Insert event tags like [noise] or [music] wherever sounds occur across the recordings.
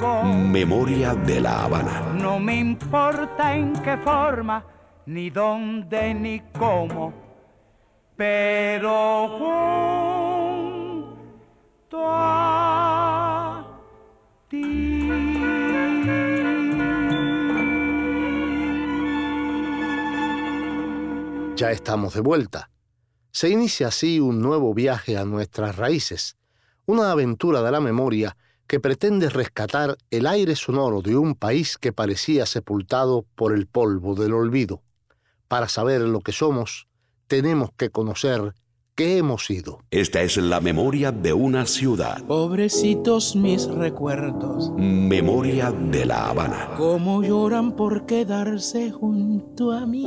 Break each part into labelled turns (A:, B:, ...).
A: Memoria de la Habana.
B: No me importa en qué forma, ni dónde, ni cómo, pero junto a ti.
C: Ya estamos de vuelta. Se inicia así un nuevo viaje a nuestras raíces, una aventura de la memoria que pretende rescatar el aire sonoro de un país que parecía sepultado por el polvo del olvido. Para saber lo que somos, tenemos que conocer qué hemos sido.
A: Esta es la memoria de una ciudad.
D: Pobrecitos mis recuerdos,
A: Memoria de la Habana.
D: cómo lloran por quedarse junto a mí.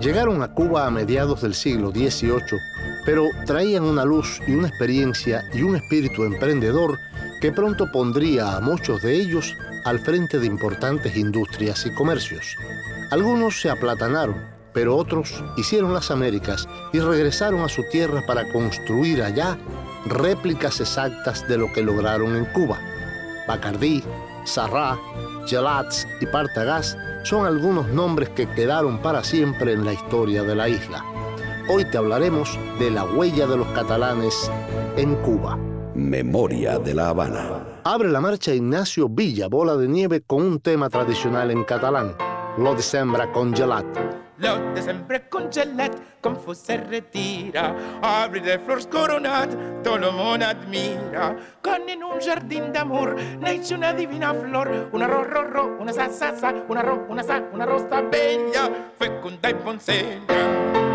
C: Llegaron a Cuba a mediados del siglo XVIII, pero traían una luz y una experiencia y un espíritu emprendedor que pronto pondría a muchos de ellos al frente de importantes industrias y comercios. Algunos se aplatanaron, pero otros hicieron las Américas y regresaron a su tierra para construir allá réplicas exactas de lo que lograron en Cuba. Bacardí, Sarrá, Gelats y Partagás son algunos nombres que quedaron para siempre en la historia de la isla. Hoy te hablaremos de la huella de los catalanes en Cuba.
A: Memoria de la Habana.
C: Abre la marcha Ignacio Villa, bola de nieve, con un tema tradicional en catalán, Lo de sembra con gelat.
D: Lo de sempre congelat, fos se retira, arbre de flors coronat, tot el món admira. Quan en un jardín d'amor neix una divina flor, una ro, ro, ro, una sa, sa, sa, una ro, una sa, una rosa bella, fecunda i poncella.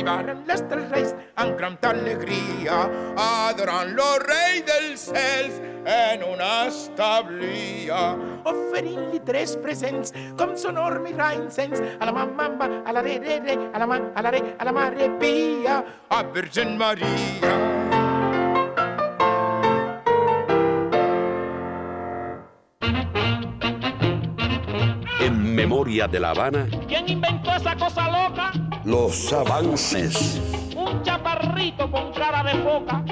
D: Arribaren les tres reis amb gran alegria, adorant lo rei dels cels en una establia, oferint-li tres presents com sonor mirall incens a la mamamba, a la re, re, re, a la ma, a la re, a la mare pia, a Virgen Maria.
A: En Memoria de la Habana,
E: ¿Quién inventó esa cosa loca?
A: Los avances.
E: Un chaparrito con cara de foca.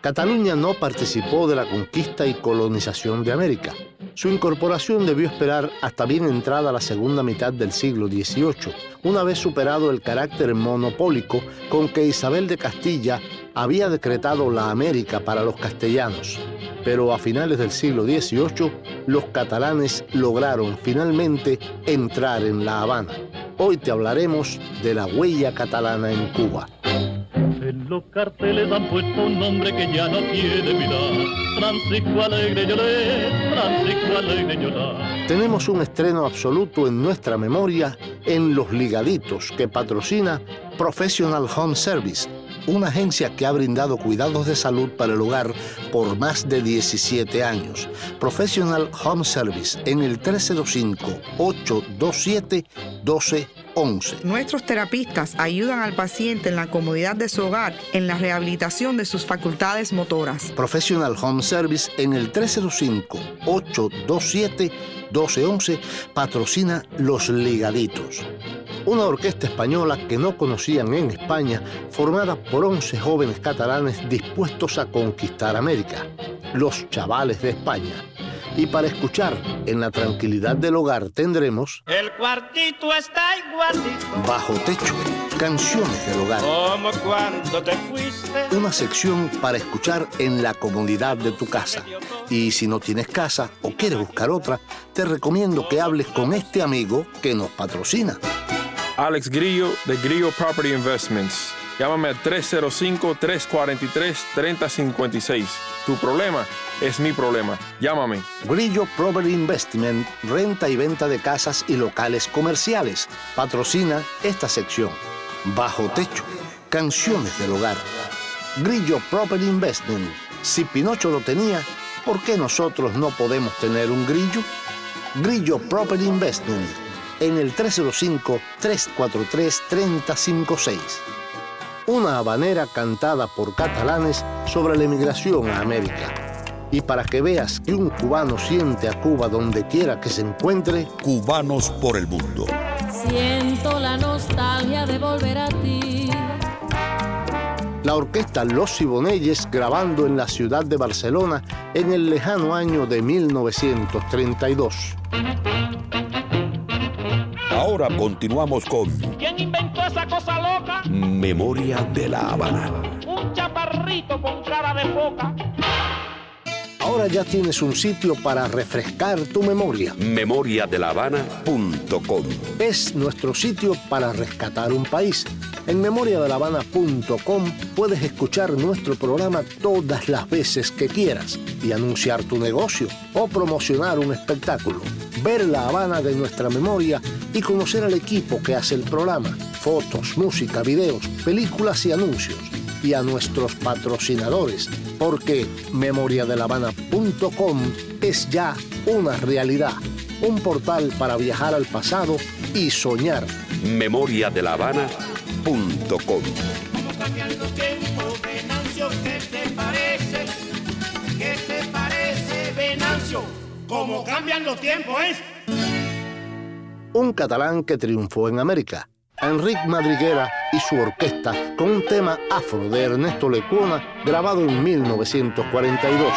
C: Cataluña no participó de la conquista y colonización de América. Su incorporación debió esperar hasta bien entrada la segunda mitad del siglo XVIII, una vez superado el carácter monopólico con que Isabel de Castilla había decretado la América para los castellanos. Pero a finales del siglo XVIII, los catalanes lograron finalmente entrar en La Habana. Hoy te hablaremos de la huella catalana en Cuba.
F: En los carteles han puesto un nombre que ya no tiene vida. Francisco Alegre Lloré, Francisco Alegre Lloré.
C: Tenemos un estreno absoluto en nuestra memoria en Los Ligaditos que patrocina Professional Home Service, una agencia que ha brindado cuidados de salud para el hogar por más de 17 años. Professional Home Service en el 305-827-1211.
G: Nuestros terapistas ayudan al paciente en la comodidad de su hogar en la rehabilitación de sus facultades motoras.
C: Professional Home Service en el 305-827-1211 patrocina Los Ligaditos. Una orquesta española que no conocían en España, formada por 11 jóvenes catalanes dispuestos a conquistar América, los chavales de España. Y para escuchar en la tranquilidad del hogar tendremos
E: El cuartito está igualito
C: Bajo Techo, canciones del hogar.
E: como cuando te fuiste.
C: una sección para escuchar en la comodidad de tu casa. Y si no tienes casa o quieres buscar otra, te recomiendo que hables con este amigo que nos patrocina.
H: Alex Grillo de Grillo Property Investments. Llámame al 305-343-3056. Tu problema es mi problema. Llámame.
C: Grillo Property Investment, renta y venta de casas y locales comerciales. Patrocina esta sección. Bajo Techo, canciones del hogar. Grillo Property Investment. Si Pinocho lo tenía, ¿por qué nosotros no podemos tener un grillo? Grillo Property Investment en el 305-343-3056. Una habanera cantada por catalanes sobre la emigración a América. Y para que veas que un cubano siente a Cuba donde quiera que se encuentre,
A: Cubanos por el mundo.
I: Siento la nostalgia de volver a ti.
C: La orquesta Los Siboneyes grabando en la ciudad de Barcelona en el lejano año de 1932.
A: Ahora continuamos con
E: ¿Quién inventó esa cosa loca?
A: Memoria de la Habana.
E: Un chaparrito con cara de foca.
C: Ahora ya tienes un sitio para refrescar tu memoria.
A: Memoriadelavana.com
C: Es nuestro sitio para rescatar un país. En memoriadelavana.com puedes escuchar nuestro programa todas las veces que quieras y anunciar tu negocio o promocionar un espectáculo. Ver la Habana de nuestra memoria y conocer al equipo que hace el programa. Fotos, música, videos, películas y anuncios. Y a nuestros patrocinadores, porque memoriadelavana.com es ya una realidad. Un portal para viajar al pasado y soñar.
A: Memoriadelavana.com
E: ¿Cómo cambian los tiempos, Venancio? ¿Qué te parece? ¿Qué te parece, Venancio? ¿Cómo cambian los tiempos, eh?
C: un catalán que triunfó en América, Enric Madriguera y su orquesta con un tema afro de Ernesto Lecuona grabado en 1942.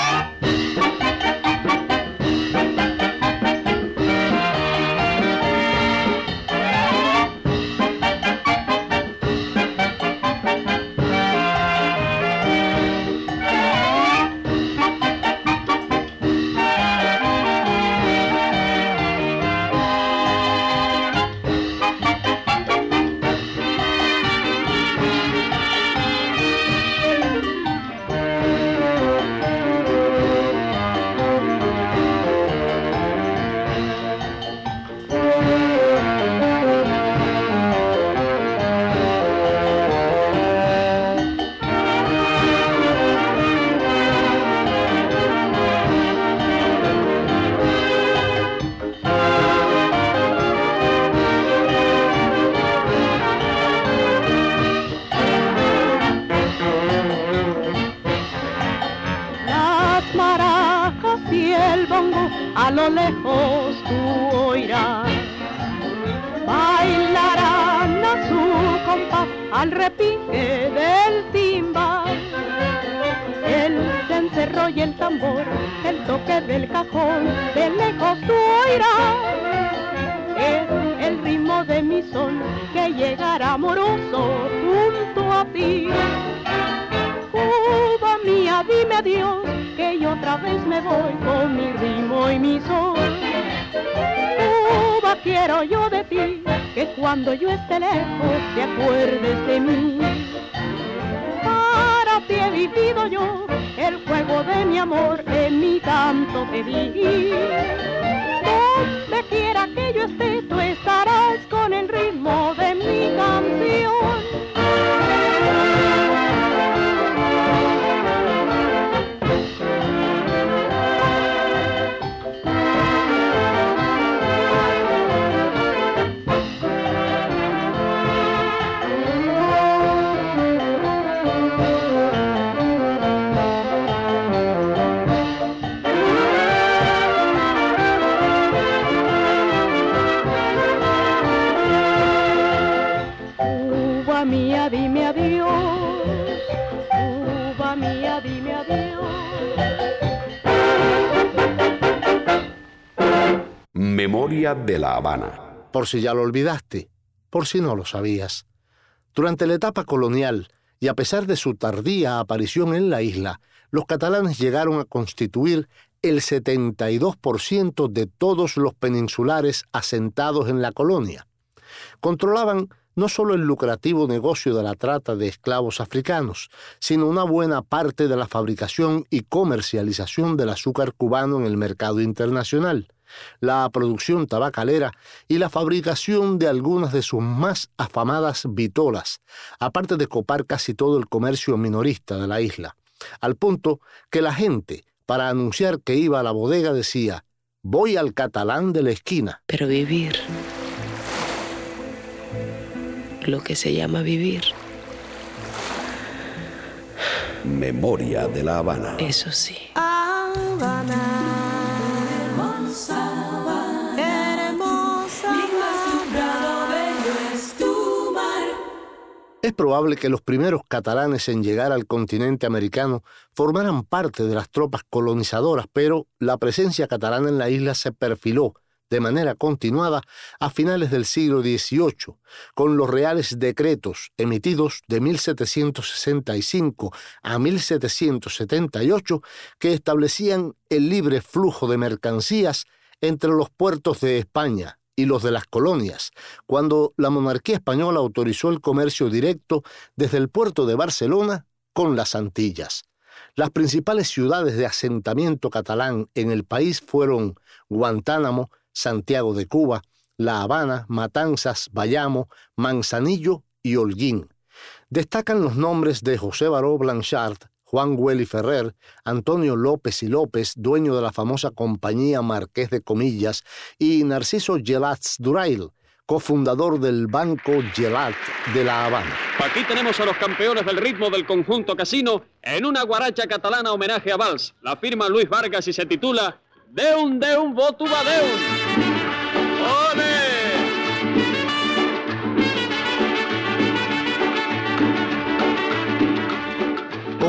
J: De
A: la Habana.
C: Por si ya lo olvidaste, por si no lo sabías. Durante la etapa colonial, y a pesar de su tardía aparición en la isla, los catalanes llegaron a constituir el 72% de todos los peninsulares asentados en la colonia. Controlaban no solo el lucrativo negocio de la trata de esclavos africanos, sino una buena parte de la fabricación y comercialización del azúcar cubano en el mercado internacional, la producción tabacalera y la fabricación de algunas de sus más afamadas vitolas, aparte de copar casi todo el comercio minorista de la isla, al punto que la gente, para anunciar que iba a la bodega, decía, voy al catalán de la esquina.
K: Pero vivir, lo que se llama vivir,
A: Memoria de la Habana.
K: eso sí.
C: Es probable que los primeros catalanes en llegar al continente americano formaran parte de las tropas colonizadoras, pero la presencia catalana en la isla se perfiló de manera continuada a finales del siglo XVIII, con los reales decretos emitidos de 1765 a 1778 que establecían el libre flujo de mercancías entre los puertos de España y los de las colonias, cuando la monarquía española autorizó el comercio directo desde el puerto de Barcelona con las Antillas. Las principales ciudades de asentamiento catalán en el país fueron Guantánamo, Santiago de Cuba, La Habana, Matanzas, Bayamo, Manzanillo y Holguín. Destacan los nombres de José Baró Blanchard, Juan Güell Ferrer, Antonio López y López, dueño de la famosa compañía Marqués de Comillas, y Narciso Gelats Durail, cofundador del Banco Gelat de La Habana.
L: Aquí tenemos a los campeones del ritmo del conjunto casino en una guaracha catalana homenaje a Valls. La firma Luis Vargas y se titula Deum Deum Votuva Deum.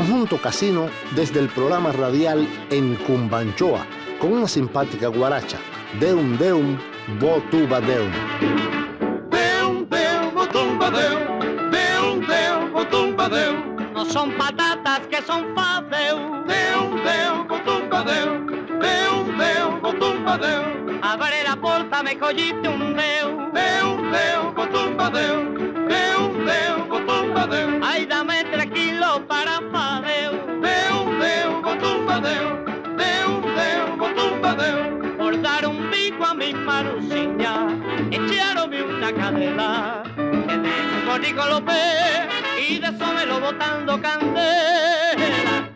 C: Conjunto Casino desde el programa radial en Cumbanchoa, con una simpática guaracha, Deum Deum, Botuba Deum.
E: Deum, deum, botumba, deum. Deum, deum, botumba, deum.
J: No son patatas que son fadeu.
E: Deum, deum, botumba, deum. Deum, deum, botumba, deum.
J: Abre la puerta, me cogiste un deu.
E: Deum, deum, botumba, deum. Deum, deum, botumba, deum.
J: Ay, dame tres kilos para
E: botumba, deum. Deum, deum, botumba, deum.
J: Por dar un pico a mi marusiña, echaronme una cadena. Que tengo con Nico López y de lo botando candela.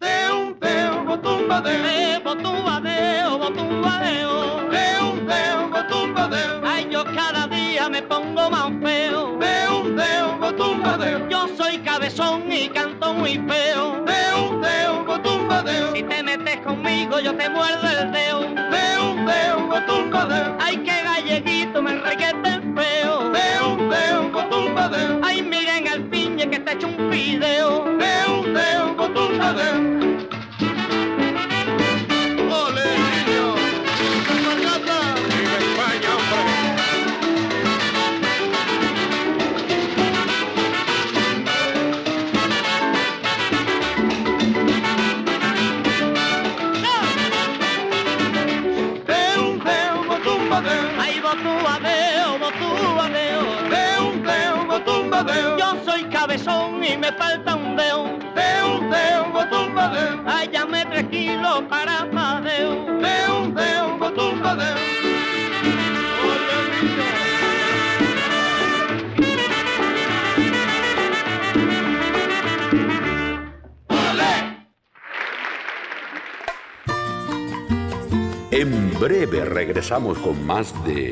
E: Deum, deum, botumba, deum.
J: Eh, botumbadeo, botumbadeo.
E: Deum, deum, botumba, deum.
J: Ay, yo cada día me pongo más feo.
E: Deum, deum, botumba, deum.
J: Yo soy cabezón y canto muy feo.
E: Deum.
J: Si te metes conmigo, yo te muerdo el dedo.
E: Deum, botumba, deum.
J: Ay, qué galleguito me reguete el feo.
E: Deum, botumba, deum.
J: Ay, miren el piñe que te echo un video.
E: Deum, deum, botumba,
J: me falta un dedo.
E: Deum, deum, botumba, deum.
J: Ay, llame tres kilos para padeo.
E: Deum, deum, botumba, deum. ¡Ole, niño! ¡Ole!
A: En breve regresamos con más de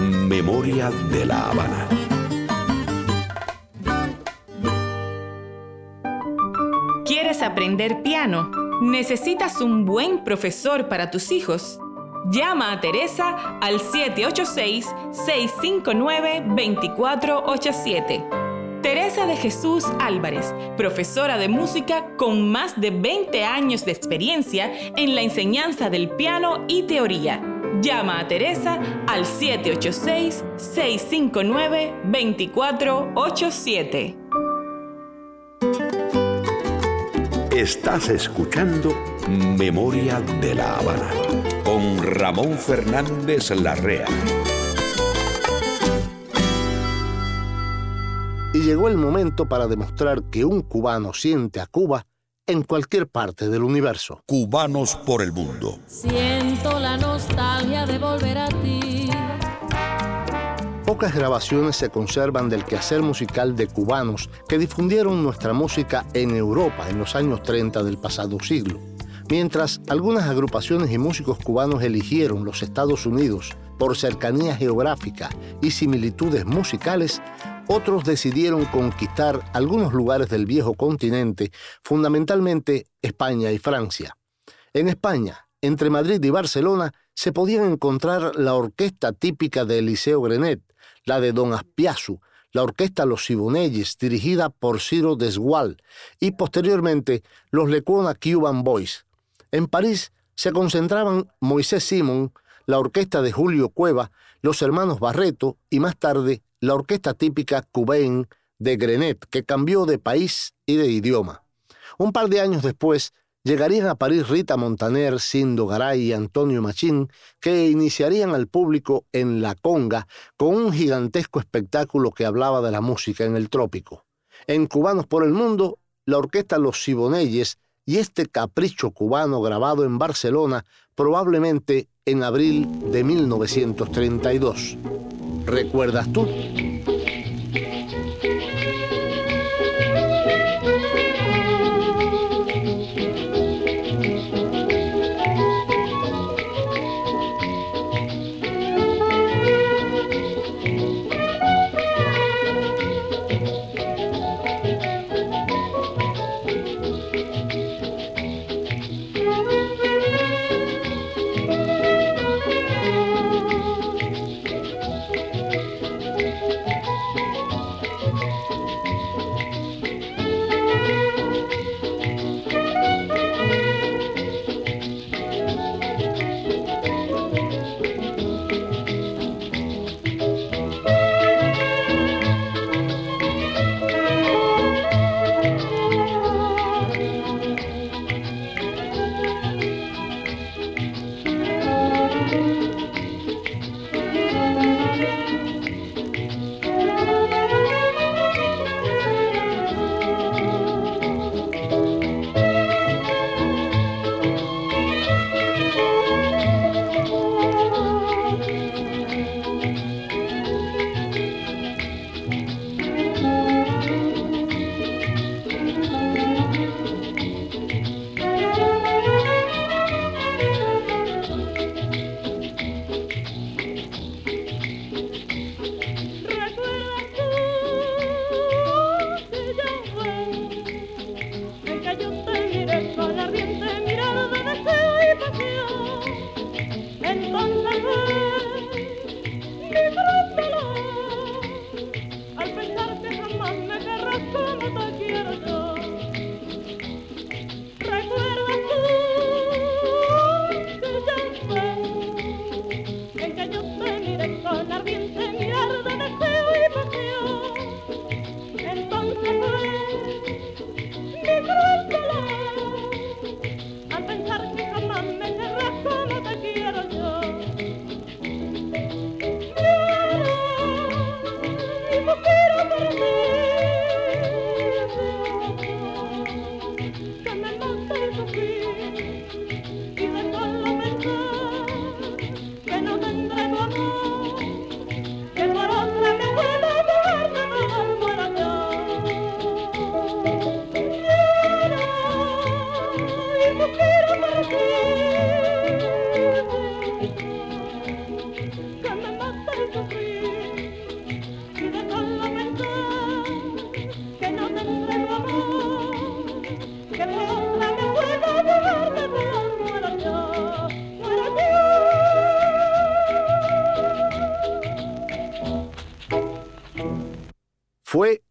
A: Memoria de la Habana.
M: Aprender piano? ¿Necesitas un buen profesor para tus hijos? Llama a Teresa al 786-659-2487. Teresa de Jesús Álvarez, profesora de música con más de 20 años de experiencia en la enseñanza del piano y teoría. Llama a Teresa al 786-659-2487.
A: Estás escuchando Memoria de la Habana con Ramón Fernández Larrea.
C: Y llegó el momento para demostrar que un cubano siente a Cuba en cualquier parte del universo.
A: Cubanos por el mundo.
I: Siento la nostalgia de volver a ti.
C: Pocas grabaciones se conservan del quehacer musical de cubanos que difundieron nuestra música en Europa en los años 30 del pasado siglo. Mientras algunas agrupaciones y músicos cubanos eligieron los Estados Unidos por cercanía geográfica y similitudes musicales, otros decidieron conquistar algunos lugares del viejo continente, fundamentalmente España y Francia. En España, entre Madrid y Barcelona, se podían encontrar la orquesta típica de Eliseo Grenet, la de Don Aspiazu, la orquesta Los Siboneyes, dirigida por Ciro Desgual, y posteriormente los Lecuona Cuban Boys. En París se concentraban Moisés Simon, la orquesta de Julio Cueva, los hermanos Barreto y más tarde la orquesta típica Cubain de Grenet, que cambió de país y de idioma. Un par de años después, llegarían a París Rita Montaner, Sindo Garay y Antonio Machín, que iniciarían al público en La Conga con un gigantesco espectáculo que hablaba de la música en el trópico. En Cubanos por el Mundo, la orquesta Los Siboneyes y este capricho cubano grabado en Barcelona probablemente en abril de 1932. ¿Recuerdas tú?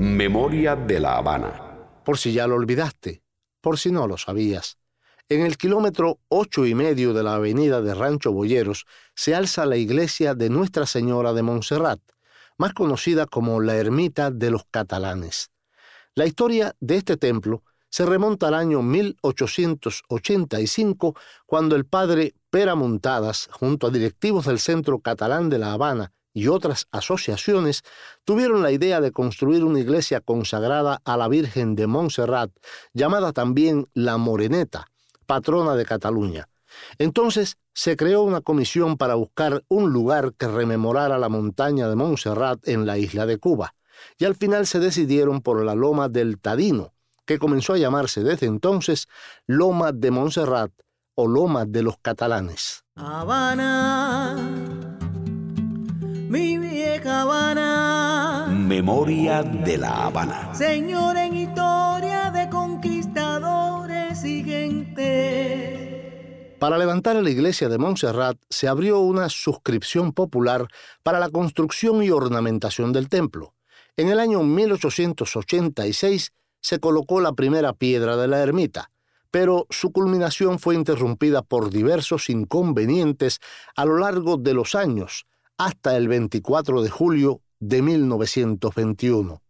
A: Memoria de La Habana.
C: Por si ya lo olvidaste, por si no lo sabías. En el kilómetro ocho y medio de la avenida de Rancho Boyeros se alza la iglesia de Nuestra Señora de Montserrat, más conocida como la Ermita de los Catalanes. La historia de este templo se remonta al año 1885, cuando el padre Pera Montadas, junto a directivos del Centro Catalán de La Habana y otras asociaciones, tuvieron la idea de construir una iglesia consagrada a la Virgen de Montserrat, llamada también la Moreneta, patrona de Cataluña. Entonces se creó una comisión para buscar un lugar que rememorara la montaña de Montserrat en la isla de Cuba, y al final se decidieron por la Loma del Tadino, que comenzó a llamarse desde entonces Loma de Montserrat o Loma de los Catalanes.
K: Mi vieja Habana.
A: Memoria de la Habana.
K: Señor en historia de conquistadores y gente.
C: Para levantar la iglesia de Montserrat se abrió una suscripción popular para la construcción y ornamentación del templo. En el año 1886 se colocó la primera piedra de la ermita, pero su culminación fue interrumpida por diversos inconvenientes a lo largo de los años, hasta el 24 de julio de 1921.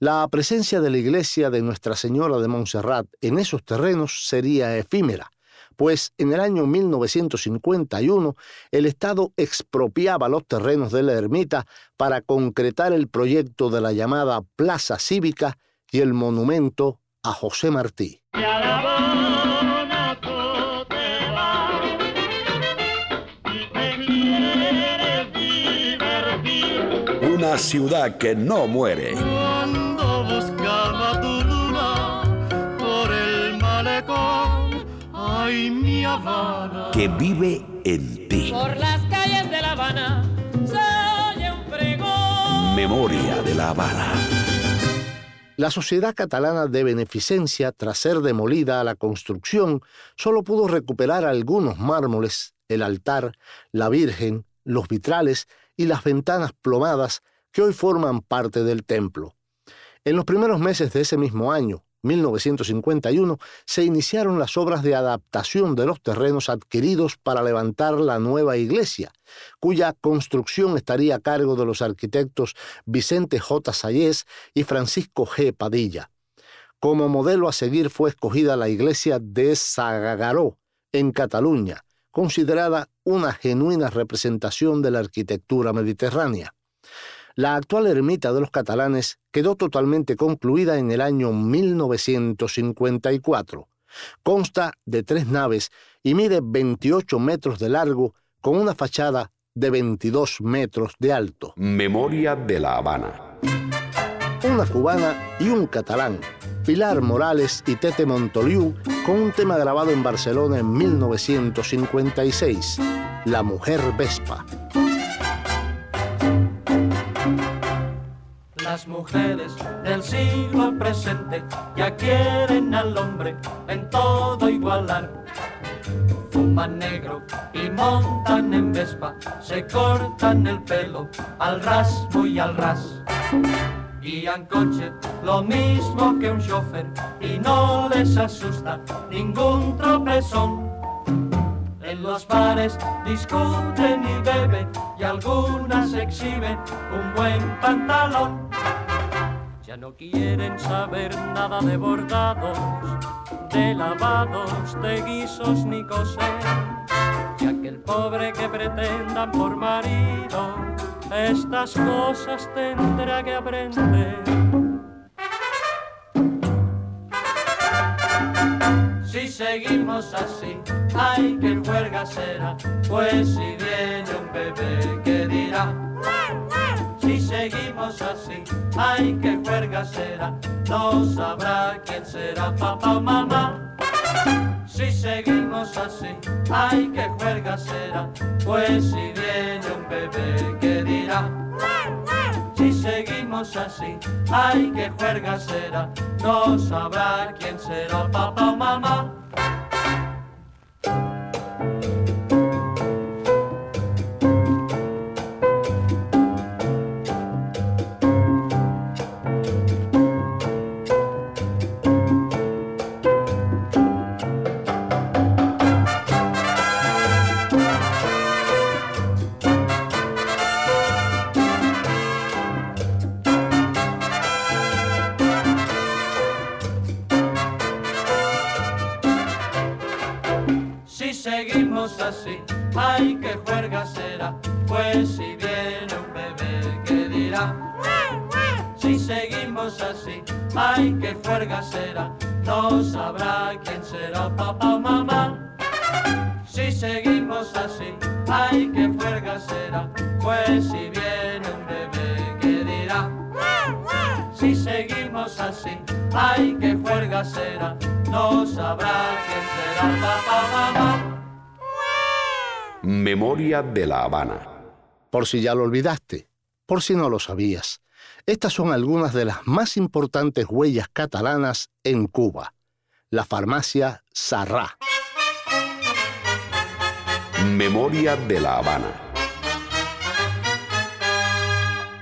C: La presencia de la iglesia de Nuestra Señora de Montserrat en esos terrenos sería efímera, pues en el año 1951 el Estado expropiaba los terrenos de la ermita para concretar el proyecto de la llamada Plaza Cívica y el monumento a José Martí.
A: Una ciudad que no muere.
N: Cuando buscaba tu luna por el malecón, ay mi Habana.
A: Que vive en ti.
O: Por las calles de La Habana se oye un pregón.
A: Memoria de la Habana.
C: La Sociedad Catalana de Beneficencia, tras ser demolida a la construcción, solo pudo recuperar algunos mármoles, el altar, la Virgen, los vitrales y las ventanas plomadas que hoy forman parte del templo. En los primeros meses de ese mismo año, 1951, se iniciaron las obras de adaptación de los terrenos adquiridos para levantar la nueva iglesia, cuya construcción estaría a cargo de los arquitectos Vicente J. Sayés y Francisco G. Padilla. Como modelo a seguir fue escogida la iglesia de Sagagaró, en Cataluña, considerada una genuina representación de la arquitectura mediterránea. La actual ermita de los catalanes quedó totalmente concluida en el año 1954. Consta de tres naves y mide 28 metros de largo con una fachada de 22 metros de alto.
A: Memoria de la Habana.
C: Una cubana y un catalán, Pilar Morales y Tete Montoliu, con un tema grabado en Barcelona en 1956, La Mujer Vespa.
I: Las mujeres del siglo presente ya quieren al hombre en todo igualar. Fuman negro y montan en Vespa, se cortan el pelo al ras, muy al ras. Guían coche lo mismo que un chofer y no les asusta ningún tropezón. En los bares discuten y beben y algunas exhiben un buen pantalón. Ya no quieren saber nada de bordados, de lavados, de guisos ni coser. Ya que el pobre que pretendan por marido, estas cosas tendrá que aprender. Si seguimos así, ay que juerga será, pues si viene un bebé que dirá. Si seguimos así, ay que juerga será, no sabrá quién será papá o mamá. Si seguimos así, ay que juerga será, pues si viene un bebé que dirá. Si seguimos así, ay que juerga será, no sabrá quién será papá o mamá.
A: Memoria de la Habana.
C: Por si ya lo olvidaste, por si no lo sabías, estas son algunas de las más importantes huellas catalanas en Cuba. La farmacia Sarrá.
A: Memoria de la Habana.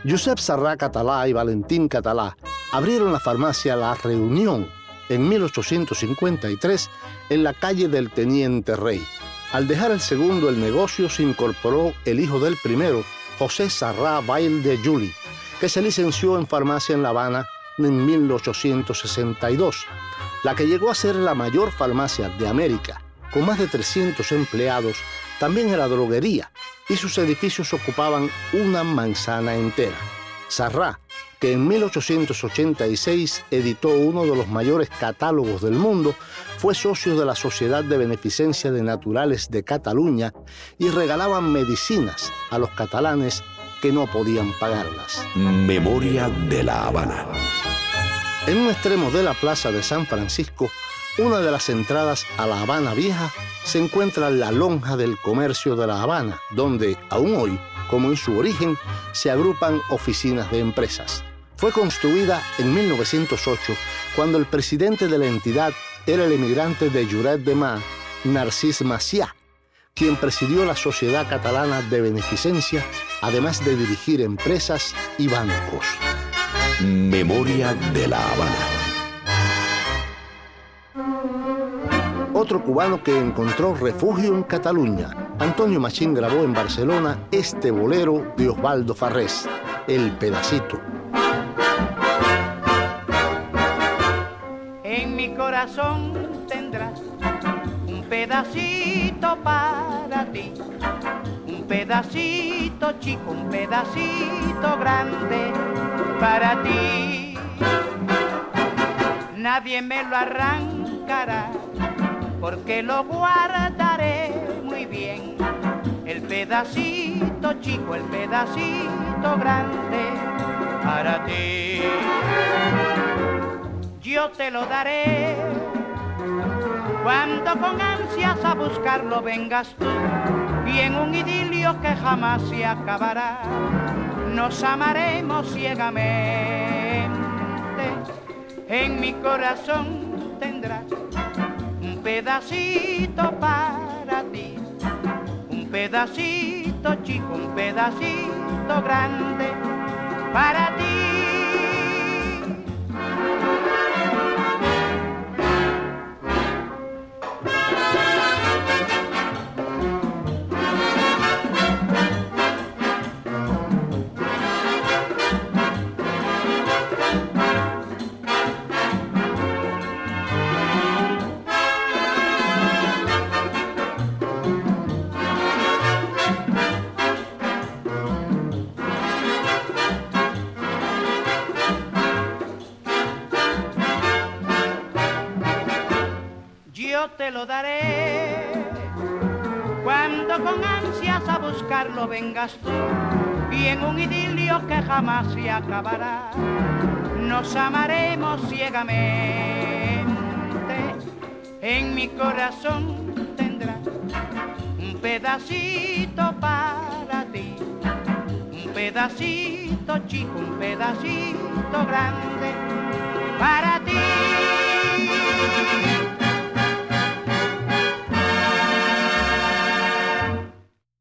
C: Josep Sarrá Catalá y Valentín Catalá abrieron la farmacia La Reunión en 1853 en la calle del Teniente Rey. Al dejar el segundo el negocio se incorporó el hijo del primero, José Sarrá Bail de Juli, que se licenció en farmacia en La Habana en 1862, la que llegó a ser la mayor farmacia de América, con más de 300 empleados, también era droguería y sus edificios ocupaban una manzana entera. Sarrá, que en 1886 editó uno de los mayores catálogos del mundo, fue socio de la Sociedad de Beneficencia de Naturales de Cataluña y regalaban medicinas a los catalanes que no podían pagarlas.
A: Memoria de la Habana.
C: En un extremo de la plaza de San Francisco, una de las entradas a La Habana Vieja, se encuentra la lonja del comercio de La Habana, donde, aún hoy, como en su origen, se agrupan oficinas de empresas. Fue construida en 1908, cuando el presidente de la entidad era el emigrante de Lloret de Mar, Narcís Macià, quien presidió la Sociedad Catalana de Beneficencia, además de dirigir empresas y bancos.
A: Memoria de la Habana.
C: Otro cubano que encontró refugio en Cataluña, Antonio Machín grabó en Barcelona este bolero de Osvaldo Farrés, El Pedacito.
B: En mi corazón tendrás un pedacito para ti, un pedacito chico, un pedacito grande para ti. Nadie me lo arrancará porque lo guardaré muy bien. El pedacito chico, el pedacito grande para ti. Yo te lo daré cuando con ansias a buscarlo vengas tú y en un idilio que jamás se acabará nos amaremos ciegamente. En mi corazón tendrás pedacito para ti, un pedacito chico, un pedacito grande para ti. Te lo daré cuando con ansias a buscarlo vengas tú y en un idilio que jamás se acabará nos amaremos ciegamente. En mi corazón tendrás un pedacito para ti, un pedacito chico, un pedacito grande para ti.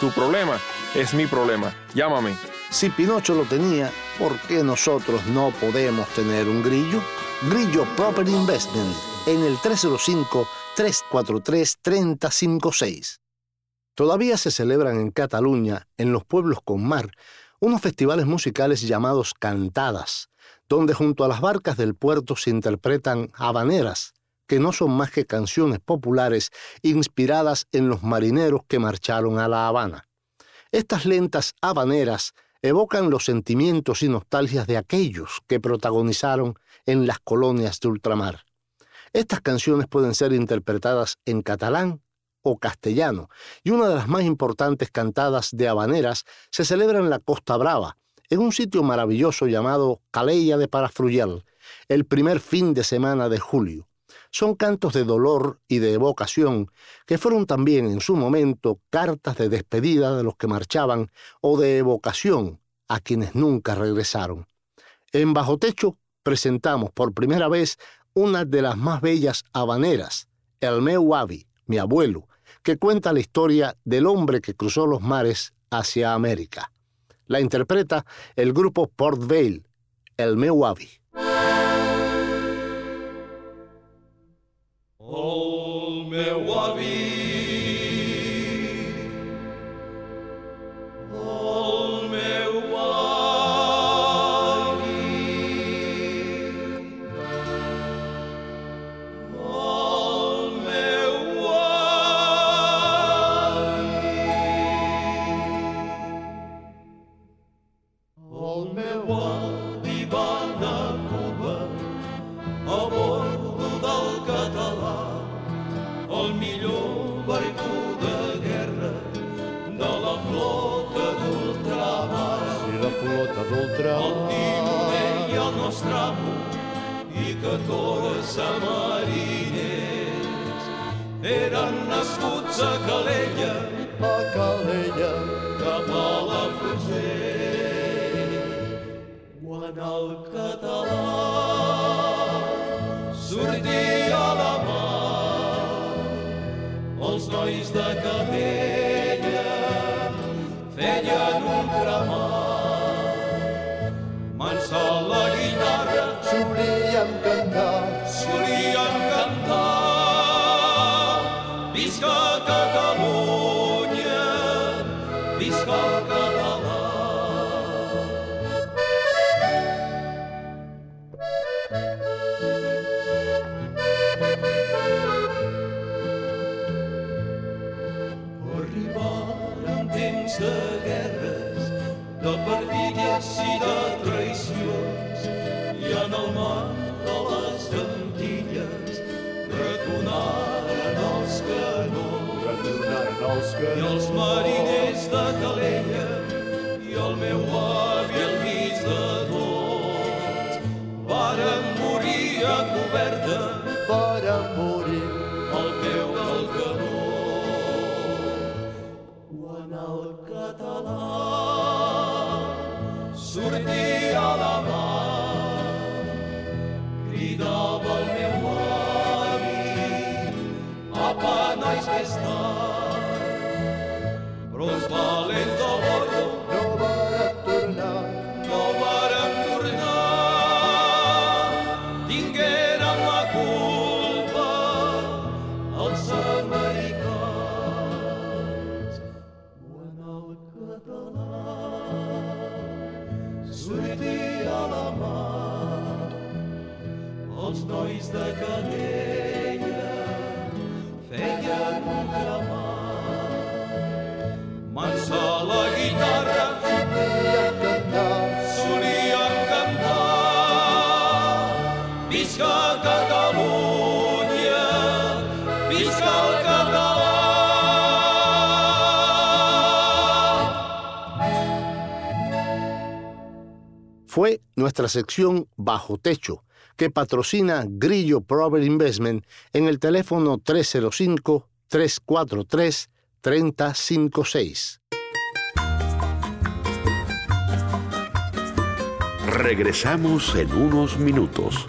H: Tu problema es mi problema. Llámame.
C: Si Pinocho lo tenía, ¿por qué nosotros no podemos tener un grillo? Grillo Property Investment en el 305-343-3056. Todavía se celebran en Cataluña, en los pueblos con mar, unos festivales musicales llamados cantadas, donde junto a las barcas del puerto se interpretan habaneras, que no son más que canciones populares inspiradas en los marineros que marcharon a La Habana. Estas lentas habaneras evocan los sentimientos y nostalgias de aquellos que protagonizaron en las colonias de ultramar. Estas canciones pueden ser interpretadas en catalán o castellano, y una de las más importantes cantadas de habaneras se celebra en la Costa Brava, en un sitio maravilloso llamado Calella de Parafruyel, el primer fin de semana de julio son cantos de dolor y de evocación que fueron también en su momento cartas de despedida de los que marchaban o de evocación a quienes nunca regresaron. En Bajo Techo presentamos por primera vez una de las más bellas habaneras, el meu avi, mi abuelo, que cuenta la historia del hombre que cruzó los mares hacia América. La interpreta el grupo Port Vale, el meu avi.
P: O nós da Visca Catalunya, visca el català.
C: Fue nuestra sección Bajo Techo, que patrocina Grillo Prover Investment en el teléfono 305-343-3056.
A: Regresamos en unos minutos.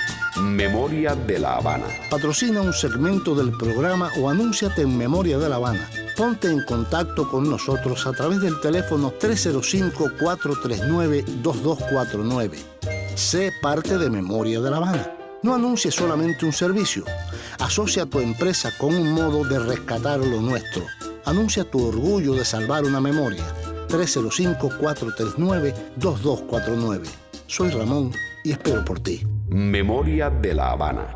A: Memoria de la Habana.
C: Patrocina un segmento del programa o anúnciate en Memoria de la Habana. Ponte en contacto con nosotros a través del teléfono 305-439-2249. Sé parte de Memoria de la Habana. No anuncies solamente un servicio. Asocia tu empresa con un modo de rescatar lo nuestro. Anuncia tu orgullo de salvar una memoria. 305-439-2249. Soy Ramón y espero por ti.
A: Memoria de la Habana.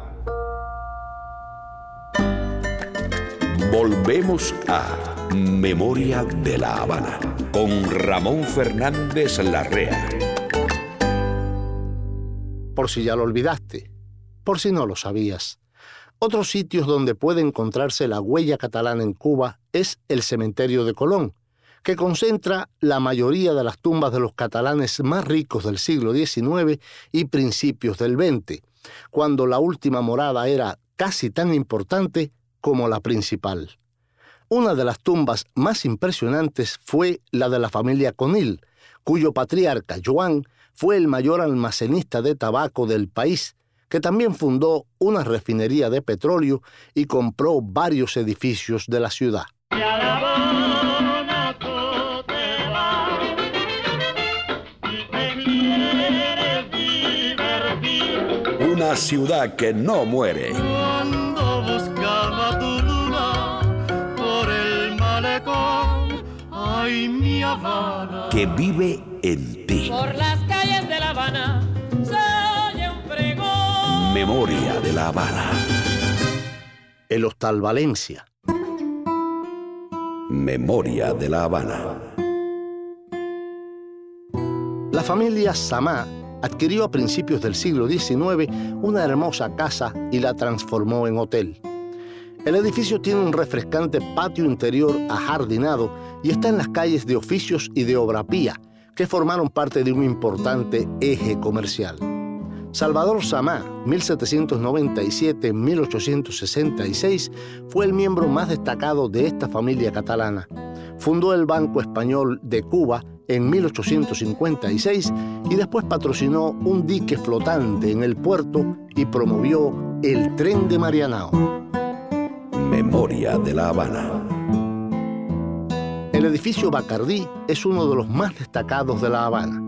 A: Volvemos a Memoria de la Habana con Ramón Fernández Larrea.
C: Por si ya lo olvidaste, por si no lo sabías. Otros sitios donde puede encontrarse la huella catalana en Cuba es el cementerio de Colón, que concentra la mayoría de las tumbas de los catalanes más ricos del siglo XIX y principios del XX, cuando la última morada era casi tan importante como la principal. Una de las tumbas más impresionantes fue la de la familia Conil, cuyo patriarca, Joan, fue el mayor almacenista de tabaco del país, que también fundó una refinería de petróleo y compró varios edificios de la ciudad.
A: Una ciudad que no muere.
P: Cuando buscaba tu luna por el malecón, ay mi Habana.
A: Que vive en ti.
I: Por las calles de La Habana se oye un pregón.
A: Memoria de la Habana.
C: El Hostal Valencia.
A: Memoria de la Habana.
C: La familia Samá adquirió a principios del siglo XIX una hermosa casa y la transformó en hotel. El edificio tiene un refrescante patio interior ajardinado y está en las calles de oficios y de obra pía, que formaron parte de un importante eje comercial. Salvador Samá, 1797-1866, fue el miembro más destacado de esta familia catalana. Fundó el Banco Español de Cuba en 1856 y después patrocinó un dique flotante en el puerto y promovió el tren de Marianao.
A: Memoria de la Habana.
C: El edificio Bacardí es uno de los más destacados de La Habana.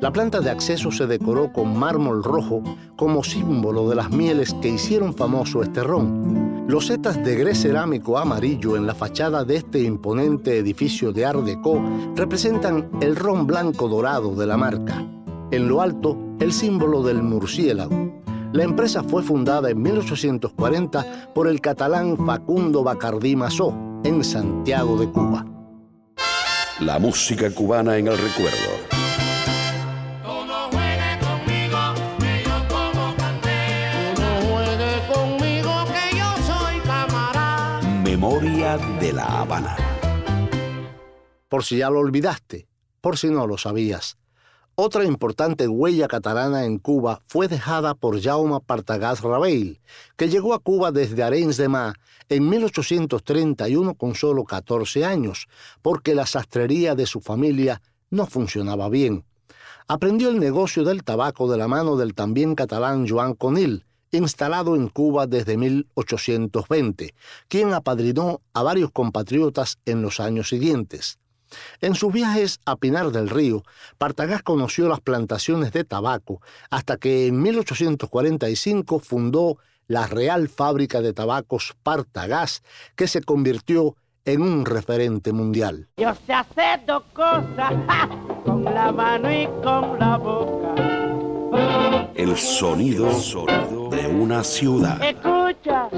C: La planta de acceso se decoró con mármol rojo como símbolo de las mieles que hicieron famoso este ron. Los setas de grés cerámico amarillo en la fachada de este imponente edificio de Art Deco representan el ron blanco dorado de la marca. En lo alto, el símbolo del murciélago. La empresa fue fundada en 1840 por el catalán Facundo Bacardí Masó, en Santiago de Cuba.
A: La música cubana en el recuerdo. Memoria de la Habana.
C: Por si ya lo olvidaste, por si no lo sabías. Otra importante huella catalana en Cuba fue dejada por Jaume Partagàs Rabeil, que llegó a Cuba desde Arenys de Mar en 1831 con solo 14 años, porque la sastrería de su familia no funcionaba bien. Aprendió el negocio del tabaco de la mano del también catalán Joan Conil, instalado en Cuba desde 1820, quien apadrinó a varios compatriotas en los años siguientes. En sus viajes a Pinar del Río, Partagás conoció las plantaciones de tabaco hasta que en 1845 fundó la Real Fábrica de Tabacos Partagás, que se convirtió en un referente mundial.
B: Yo sé hacer dos cosas, [laughs] con la mano y con la boca.
A: El sonido de una ciudad.
B: Escucha,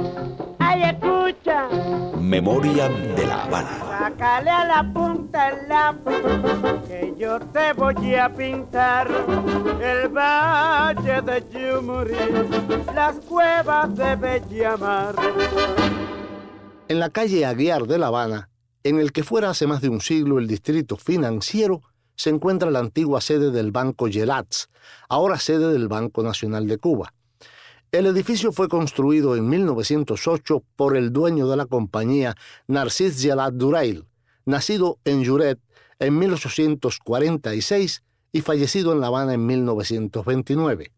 B: ay, escucha.
A: Memoria de la Habana.
B: Sácale a la punta el lápiz, que yo te voy a pintar el valle de Yumurí, las cuevas de Bellamar.
C: En la calle Aguiar de La Habana, en el que fuera hace más de un siglo el distrito financiero, se encuentra la antigua sede del Banco Gelats, ahora sede del Banco Nacional de Cuba. El edificio fue construido en 1908 por el dueño de la compañía Narcís Gelat Durail, nacido en Juret en 1846 y fallecido en La Habana en 1929.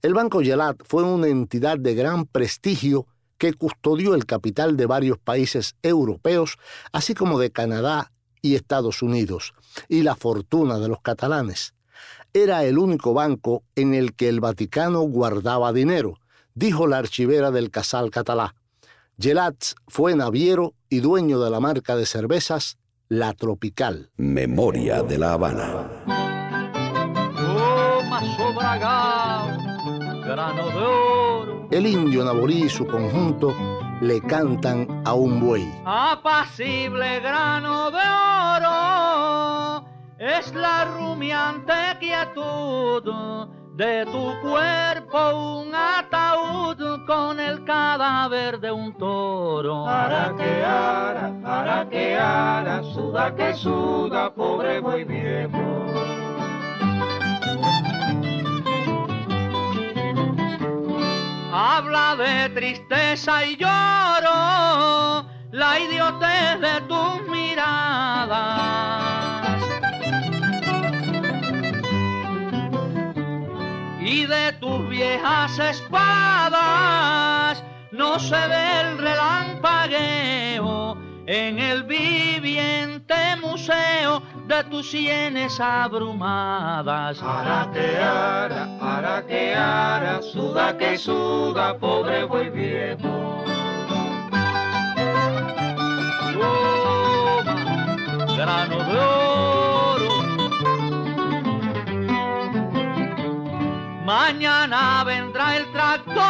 C: El Banco Gelat fue una entidad de gran prestigio que custodió el capital de varios países europeos, así como de Canadá y Estados Unidos, y la fortuna de los catalanes. Era el único banco en el que el Vaticano guardaba dinero, dijo la archivera del Casal Catalá. Gelats fue naviero y dueño de la marca de cervezas La Tropical.
A: Memoria de la Habana.
C: El indio Naborí y su conjunto le cantan a un buey.
Q: Apacible grano de oro es la rumiante quietud de tu cuerpo un ataúd con el cadáver de un toro.
P: Ara que ara, ara que ara, suda que suda, pobre buey viejo.
Q: Habla de tristeza y lloro, la idiotez de tus miradas. Y de tus viejas espadas no se ve el relampagueo en el viviente museo de tus sienes abrumadas.
P: Ara que ara, ara que ara, suda que suda, pobre buey viejo.
Q: Grano de oro. Mañana vendrá el tractor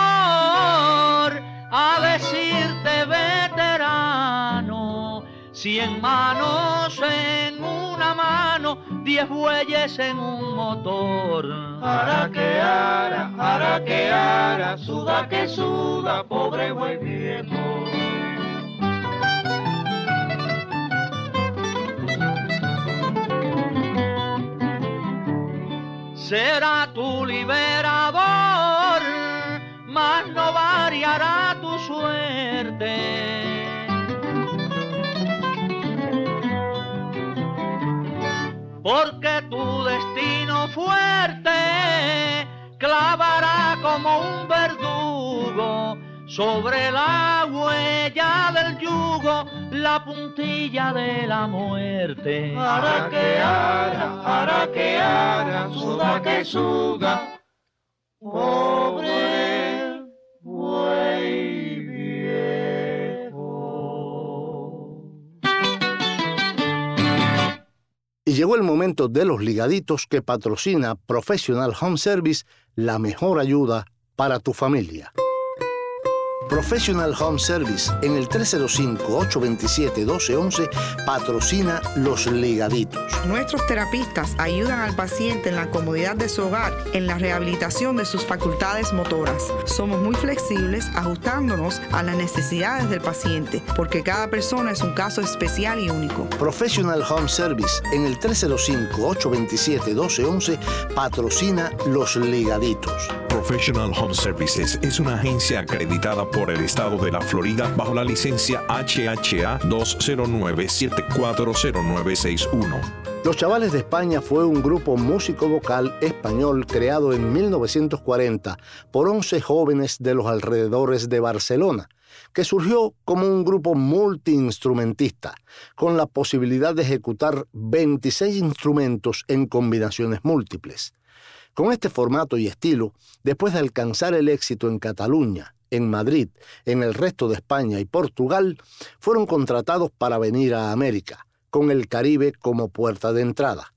Q: a decirte veterano, cien manos en una mano, diez bueyes en un motor.
P: Ara que ara, ara que ara, suda que suda, pobre buey viejo.
Q: será tu liberador, Porque tu destino fuerte clavará como un verdugo sobre la huella del yugo la puntilla de la muerte.
P: Ara que ara, ara que ara, suda que suda, pobre
C: Llegó el momento de los ligaditos que patrocina Professional Home Service, la mejor ayuda para tu familia. Professional Home Service en el 305-827-1211 patrocina Los Ligaditos.
G: Nuestros terapistas ayudan al paciente en la comodidad de su hogar, en la rehabilitación de sus facultades motoras. Somos muy flexibles ajustándonos a las necesidades del paciente, porque cada persona es un caso especial y único.
C: Professional Home Service en el 305-827-1211 patrocina Los Ligaditos.
R: Professional Home Services es una agencia acreditada por el estado de la Florida bajo la licencia HHA 209740961.
C: Los Chavales de España fue un grupo músico vocal español creado en 1940 por 11 jóvenes de los alrededores de Barcelona, que surgió como un grupo multiinstrumentista, con la posibilidad de ejecutar 26 instrumentos en combinaciones múltiples. Con este formato y estilo, después de alcanzar el éxito en Cataluña, en Madrid, en el resto de España y Portugal, fueron contratados para venir a América, con el Caribe como puerta de entrada.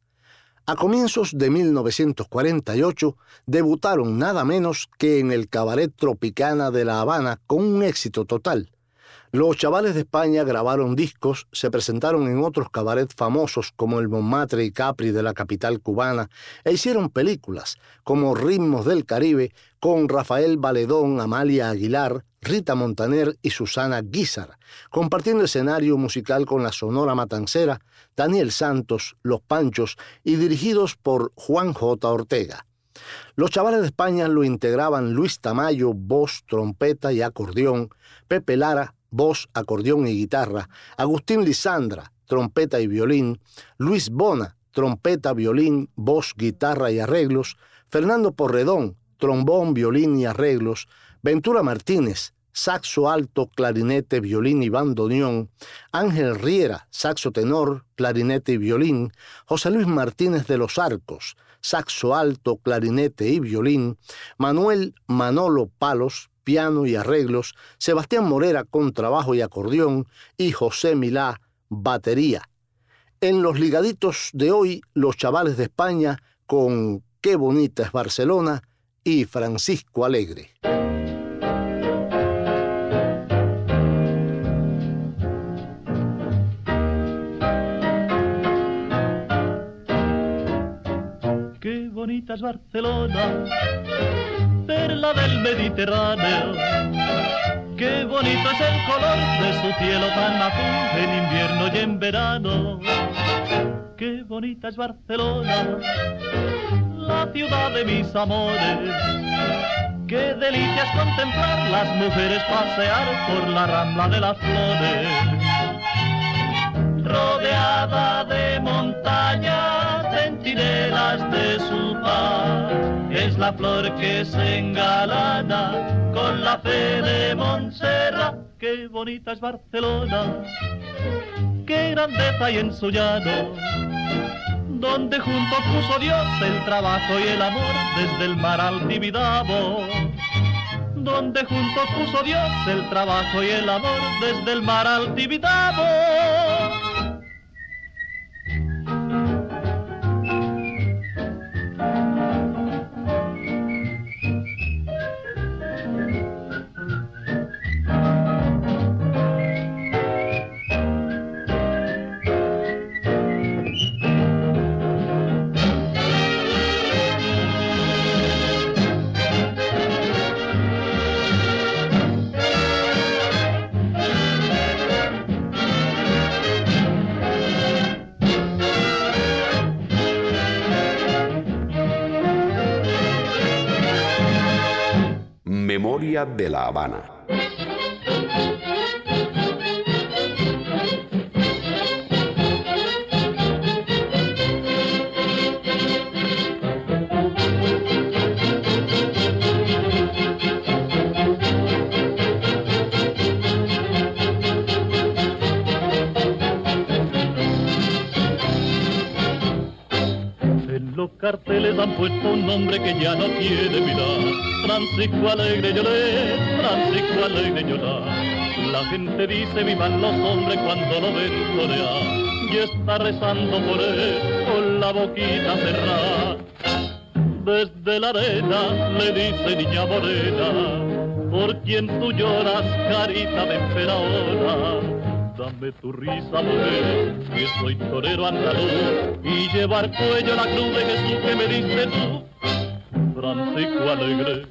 C: A comienzos de 1948 debutaron nada menos que en el Cabaret Tropicana de La Habana con un éxito total. Los chavales de España grabaron discos, se presentaron en otros cabarets famosos como el Montmartre y Capri de la capital cubana e hicieron películas como Ritmos del Caribe con Rafael Valedón, Amalia Aguilar, Rita Montaner y Susana Guizar, compartiendo escenario musical con la Sonora Matancera, Daniel Santos, Los Panchos y dirigidos por Juan J. Ortega. Los chavales de España lo integraban Luis Tamayo, voz, trompeta y acordeón, Pepe Lara, voz, acordeón y guitarra, Agustín Lisandra, trompeta y violín, Luis Bona, trompeta, violín, voz, guitarra y arreglos, Fernando Porredón, trombón, violín y arreglos, Ventura Martínez, saxo alto, clarinete, violín y bandoneón, Ángel Riera, saxo tenor, clarinete y violín, José Luis Martínez de los Arcos, saxo alto, clarinete y violín, Manuel Manolo Palos, piano y arreglos, Sebastián Morera con trabajo y acordeón y José Milá, batería. En los ligaditos de hoy, los chavales de España con Qué bonita es Barcelona y Francisco Alegre.
F: Qué bonita es Barcelona perla del Mediterráneo. Qué bonito es el color de su cielo tan azul en invierno y en verano. Qué bonita es Barcelona, la ciudad de mis amores. Qué delicias contemplar las mujeres pasear por la rambla de las flores. Rodeada de es la flor que se engalana con la fe de Montserrat. Qué bonita es Barcelona, qué grandeza hay en su llano, donde junto puso Dios el trabajo y el amor desde el mar al Tibidabo. Donde junto puso Dios el trabajo y el amor desde el mar al Tibidabo.
A: De la Habana.
F: Han puesto un nombre que ya no quiere mirar. Francisco Alegre Lloré, Francisco Alegre Lloré. La gente dice vivan los hombres cuando lo ven florear. Y está rezando por él con la boquita cerrada. Desde la arena le dice niña morena, por quien tú lloras, carita de emperadora. Dame tu risa, mujer, que soy torero andaluz y llevar cuello la cruz de Jesús que me diste tú. Francisco Alegre,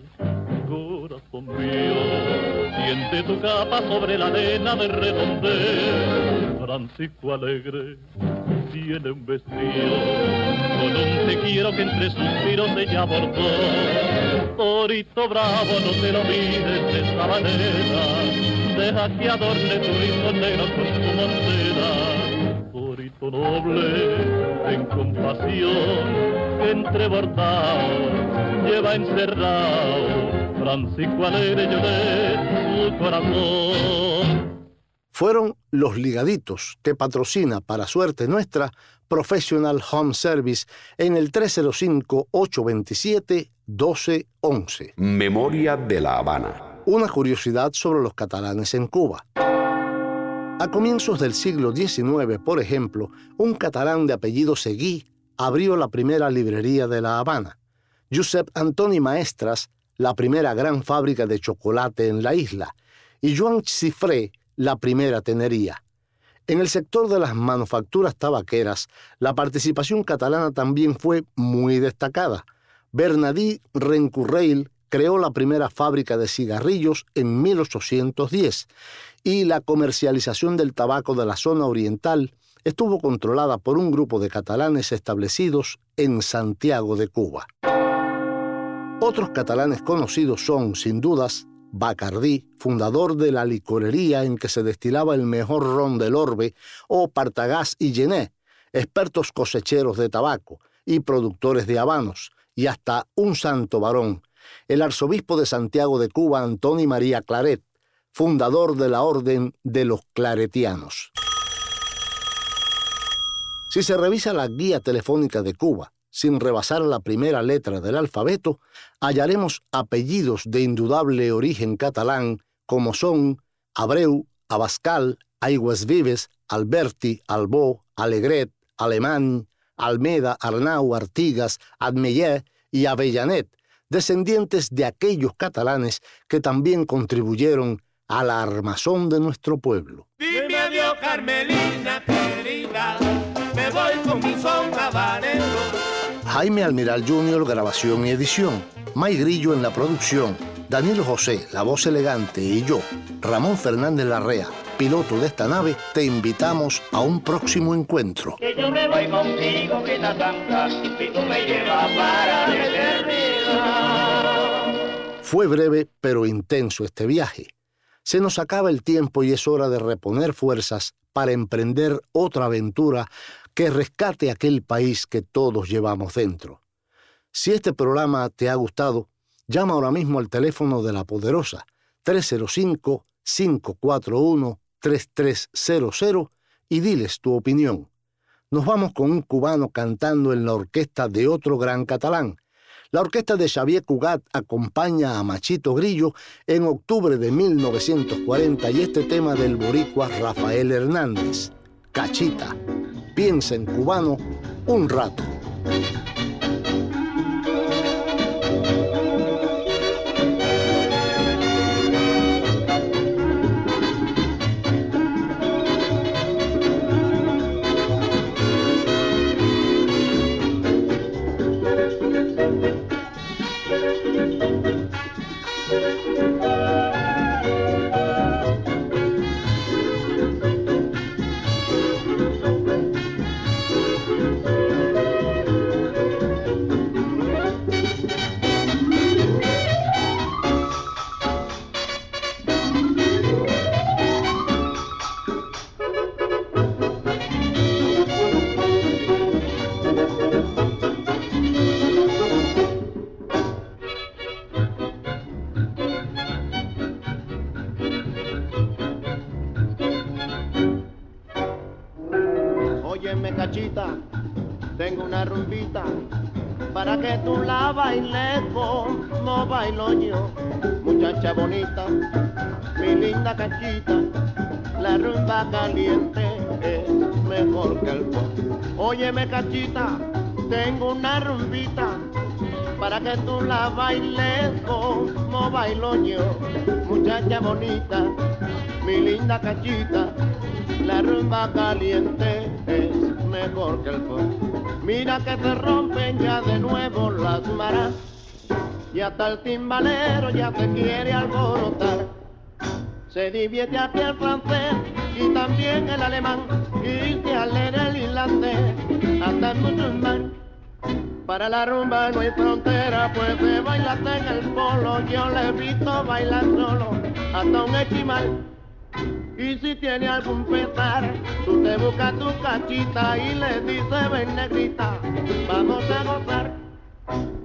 F: corazón mío, tiende tu capa sobre la arena de redondel. Francisco Alegre, tiene un vestido con un te quiero que entre suspiros ella bordó. Torito bravo, no te lo olvides de sabanera, deja que adorne tu rizo negro con tu montera. Torito noble, en compasión, entre bordado lleva encerrado Francisco Alegre lloré su corazón.
C: Fueron los ligaditos que patrocina para suerte nuestra Professional Home Service en el 305-827-1211.
A: Memoria de la Habana.
C: Una curiosidad sobre los catalanes en Cuba. A comienzos del siglo XIX, por ejemplo, un catalán de apellido Seguí abrió la primera librería de La Habana. Josep Antoni Maestras, la primera gran fábrica de chocolate en la isla, y Joan Cifré, la primera tenería. En el sector de las manufacturas tabaqueras, la participación catalana también fue muy destacada. Bernadí Rencurreil creó la primera fábrica de cigarrillos en 1810 y la comercialización del tabaco de la zona oriental estuvo controlada por un grupo de catalanes establecidos en Santiago de Cuba. Otros catalanes conocidos son, sin dudas, Bacardí, fundador de la licorería en que se destilaba el mejor ron del orbe, o Partagás y Gené, expertos cosecheros de tabaco y productores de habanos, y hasta un santo varón, el arzobispo de Santiago de Cuba, Antoni María Claret, fundador de la Orden de los Claretianos. Si se revisa la guía telefónica de Cuba, sin rebasar la primera letra del alfabeto, hallaremos apellidos de indudable origen catalán como son Abreu, Abascal, Aigües Vives, Alberti, Albó, Alegret, Alemán, Almeda, Arnau, Artigas, Admeyer y Avellanet, descendientes de aquellos catalanes que también contribuyeron a la armazón de nuestro pueblo.
E: Dime adiós, Carmelina querida, me voy con mi son.
C: Jaime Almiral Jr., grabación y edición. May Grillo en la producción. Daniel José, la voz elegante, y yo, Ramón Fernández Larrea, piloto de esta nave, te invitamos a un próximo encuentro.
E: Que yo me voy contigo, Grita Santa, y tú me llevas para la eternidad.
C: Fue breve pero intenso este viaje. Se nos acaba el tiempo y es hora de reponer fuerzas para emprender otra aventura que rescate aquel país que todos llevamos dentro. Si este programa te ha gustado, llama ahora mismo al teléfono de la poderosa 305-541-3300 y diles tu opinión. Nos vamos con un cubano cantando en la orquesta de otro gran catalán. La orquesta de Xavier Cugat acompaña a Machito Grillo en octubre de 1940 y este tema del boricua Rafael Hernández, Cachita piensa en cubano un rato.
B: Óyeme cachita, tengo una rumbita para que tú la bailes como bailo yo. Muchacha bonita, mi linda cachita, la rumba caliente es mejor que el pop. Mira que se rompen ya de nuevo las maras y hasta el timbalero ya te quiere alborotar. Se divierte aquí el francés y también el alemán
S: se alegra el irlandés, hasta el musulmán. Para la rumba no hay frontera, pues se baila en el polo. Yo le he visto bailar solo, hasta un esquimal. Y si tiene algún pesar, tú te buscas tu cachita y le dices, ven negrita, vamos a gozar.